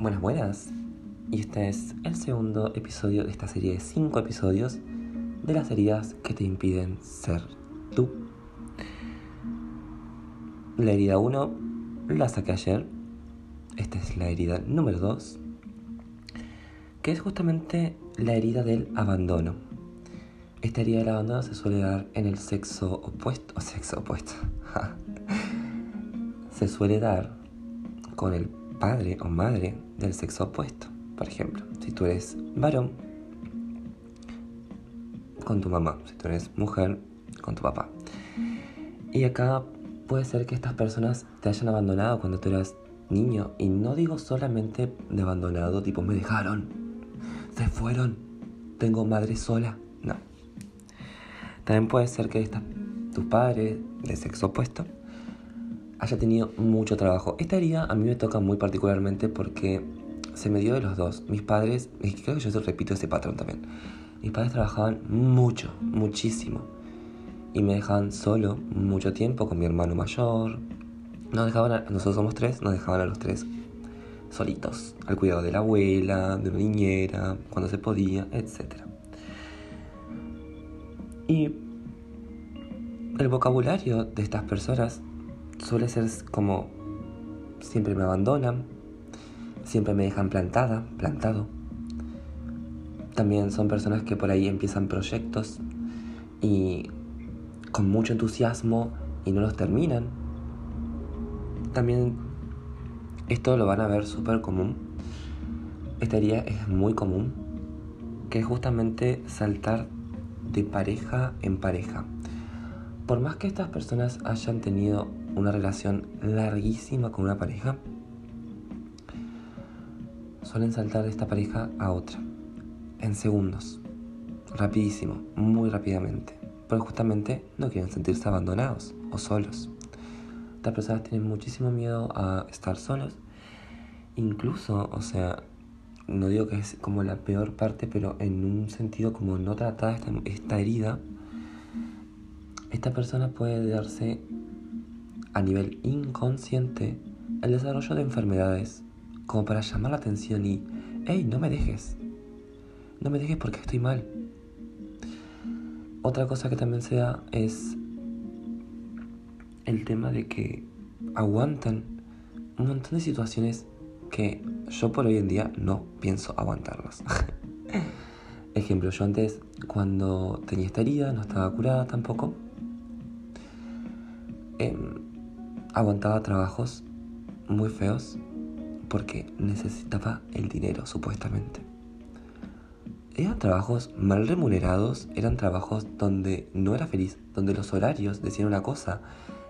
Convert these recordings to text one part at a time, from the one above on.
Buenas, buenas. Y este es el segundo episodio de esta serie de 5 episodios de las heridas que te impiden ser tú. La herida 1 la saqué ayer. Esta es la herida número 2, que es justamente la herida del abandono. Esta herida del abandono se suele dar en el sexo opuesto, o sexo opuesto. se suele dar con el padre o madre del sexo opuesto. Por ejemplo, si tú eres varón, con tu mamá. Si tú eres mujer, con tu papá. Y acá puede ser que estas personas te hayan abandonado cuando tú eras niño. Y no digo solamente de abandonado, tipo me dejaron, se fueron, tengo madre sola. No. También puede ser que esta, tu padre de sexo opuesto haya tenido mucho trabajo. Esta herida a mí me toca muy particularmente porque se me dio de los dos. Mis padres, creo que yo repito ese patrón también. Mis padres trabajaban mucho, muchísimo. Y me dejaban solo mucho tiempo con mi hermano mayor. Nos dejaban, a, nosotros somos tres, nos dejaban a los tres solitos, al cuidado de la abuela, de una niñera, cuando se podía, etc. Y el vocabulario de estas personas suele ser como siempre me abandonan, siempre me dejan plantada, plantado. También son personas que por ahí empiezan proyectos y con mucho entusiasmo y no los terminan. También esto lo van a ver súper común. Esta idea es muy común, que es justamente saltar de pareja en pareja. Por más que estas personas hayan tenido una relación larguísima con una pareja, suelen saltar de esta pareja a otra, en segundos, rapidísimo, muy rápidamente, porque justamente no quieren sentirse abandonados o solos. Estas personas tienen muchísimo miedo a estar solos, incluso, o sea, no digo que es como la peor parte, pero en un sentido como no tratada esta, esta herida, esta persona puede darse a nivel inconsciente el desarrollo de enfermedades como para llamar la atención y, hey, no me dejes, no me dejes porque estoy mal. Otra cosa que también se da es el tema de que aguantan un montón de situaciones que yo por hoy en día no pienso aguantarlas. Ejemplo, yo antes cuando tenía esta herida, no estaba curada tampoco, eh, aguantaba trabajos muy feos porque necesitaba el dinero, supuestamente. Eran trabajos mal remunerados, eran trabajos donde no era feliz, donde los horarios decían una cosa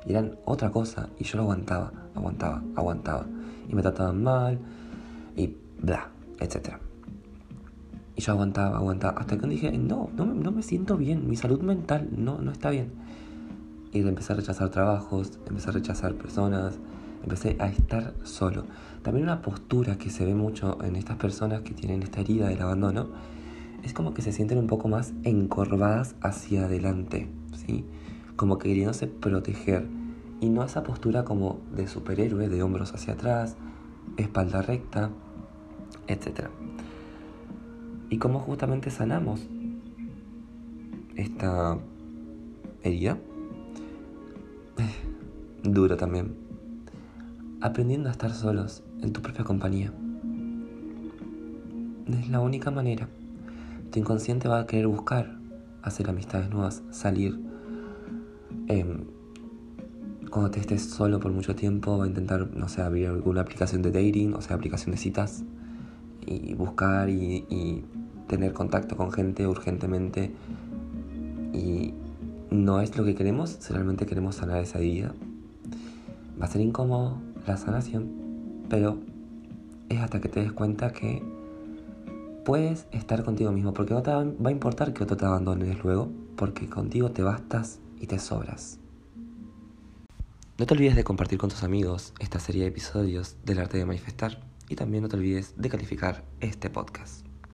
y eran otra cosa, y yo lo aguantaba, aguantaba, aguantaba, y me trataban mal, y bla, etc. Y yo aguantaba, aguantaba, hasta que dije, no, no, no me siento bien, mi salud mental no, no está bien y empecé a rechazar trabajos, empecé a rechazar personas, empecé a estar solo. También una postura que se ve mucho en estas personas que tienen esta herida del abandono es como que se sienten un poco más encorvadas hacia adelante, ¿sí? Como que queriéndose proteger y no esa postura como de superhéroe, de hombros hacia atrás, espalda recta, etc. Y cómo justamente sanamos esta herida duro también. Aprendiendo a estar solos en tu propia compañía. Es la única manera. Tu inconsciente va a querer buscar hacer amistades nuevas, salir. Em, cuando te estés solo por mucho tiempo, va a intentar, no sé, abrir alguna aplicación de dating, o sea, aplicación de citas, y buscar y, y tener contacto con gente urgentemente. Y no es lo que queremos si realmente queremos sanar esa herida. Va a ser incómodo la sanación, pero es hasta que te des cuenta que puedes estar contigo mismo, porque no te va a importar que otro te abandone luego, porque contigo te bastas y te sobras. No te olvides de compartir con tus amigos esta serie de episodios del arte de manifestar y también no te olvides de calificar este podcast.